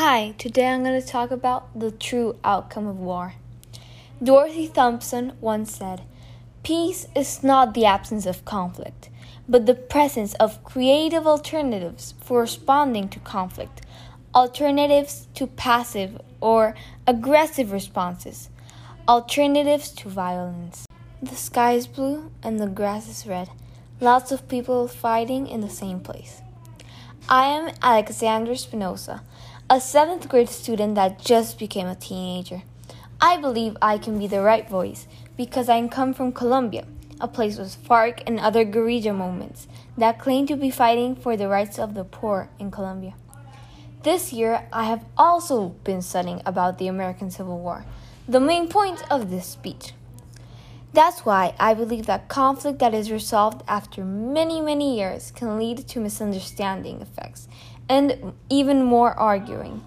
Hi, today I'm going to talk about the true outcome of war. Dorothy Thompson once said, Peace is not the absence of conflict, but the presence of creative alternatives for responding to conflict, alternatives to passive or aggressive responses, alternatives to violence. The sky is blue and the grass is red, lots of people fighting in the same place. I am Alexandra Espinosa, a seventh grade student that just became a teenager. I believe I can be the right voice because I come from Colombia, a place with FARC and other guerrilla movements that claim to be fighting for the rights of the poor in Colombia. This year, I have also been studying about the American Civil War, the main point of this speech. That's why I believe that conflict that is resolved after many, many years can lead to misunderstanding effects and even more arguing.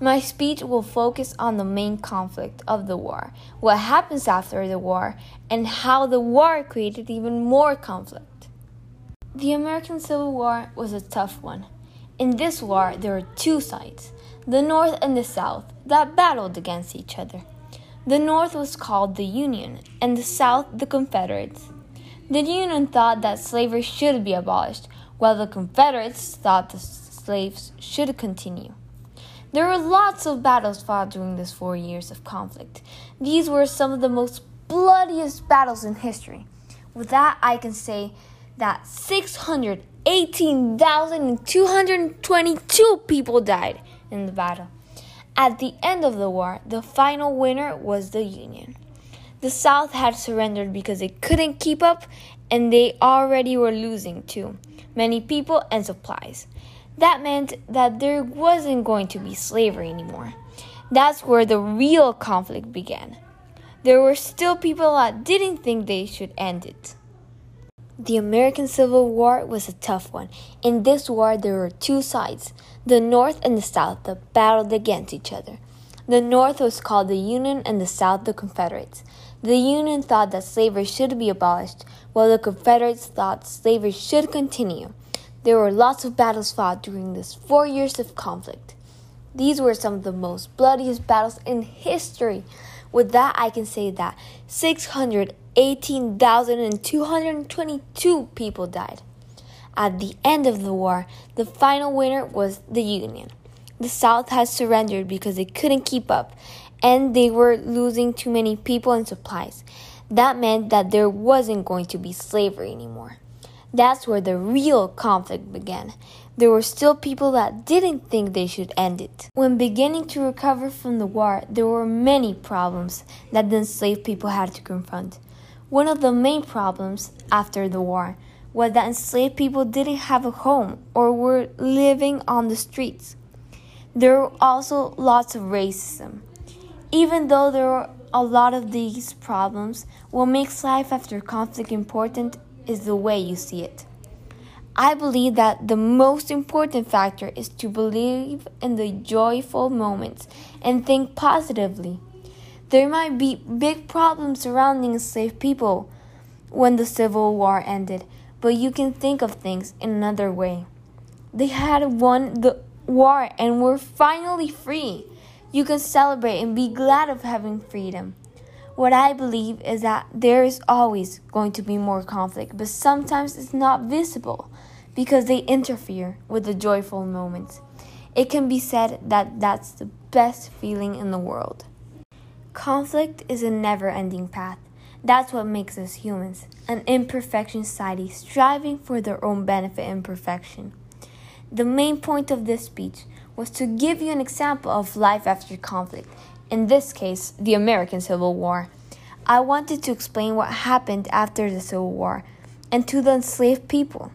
My speech will focus on the main conflict of the war, what happens after the war, and how the war created even more conflict. The American Civil War was a tough one. In this war, there were two sides, the North and the South, that battled against each other. The North was called the Union, and the South the Confederates. The Union thought that slavery should be abolished, while the Confederates thought the slaves should continue. There were lots of battles fought during these four years of conflict. These were some of the most bloodiest battles in history. With that, I can say that 618,222 people died in the battle. At the end of the war, the final winner was the Union. The South had surrendered because they couldn't keep up and they already were losing too many people and supplies. That meant that there wasn't going to be slavery anymore. That's where the real conflict began. There were still people that didn't think they should end it. The American Civil War was a tough one. In this war, there were two sides the North and the South that battled against each other. The North was called the Union and the South the Confederates. The Union thought that slavery should be abolished, while the Confederates thought slavery should continue. There were lots of battles fought during this four years of conflict. These were some of the most bloodiest battles in history. With that, I can say that 618,222 people died. At the end of the war, the final winner was the Union. The South had surrendered because they couldn't keep up and they were losing too many people and supplies. That meant that there wasn't going to be slavery anymore. That's where the real conflict began. There were still people that didn't think they should end it. When beginning to recover from the war, there were many problems that the enslaved people had to confront. One of the main problems after the war was that enslaved people didn't have a home or were living on the streets. There were also lots of racism. Even though there were a lot of these problems, what makes life after conflict important is the way you see it. I believe that the most important factor is to believe in the joyful moments and think positively. There might be big problems surrounding enslaved people when the Civil War ended, but you can think of things in another way. They had won the war and were finally free. You can celebrate and be glad of having freedom. What I believe is that there is always going to be more conflict, but sometimes it's not visible because they interfere with the joyful moments. It can be said that that's the best feeling in the world. Conflict is a never ending path. That's what makes us humans, an imperfection society striving for their own benefit and perfection. The main point of this speech was to give you an example of life after conflict in this case, the American Civil War. I wanted to explain what happened after the Civil War and to the enslaved people.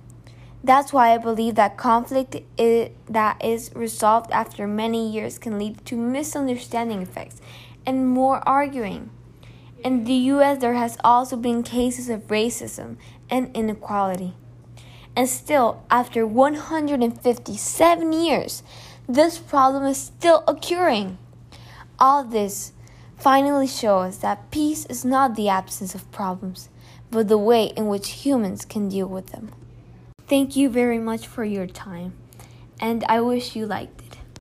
That's why I believe that conflict is, that is resolved after many years can lead to misunderstanding effects and more arguing. In the US, there has also been cases of racism and inequality. And still, after 157 years, this problem is still occurring. All this finally shows that peace is not the absence of problems, but the way in which humans can deal with them. Thank you very much for your time, and I wish you liked it.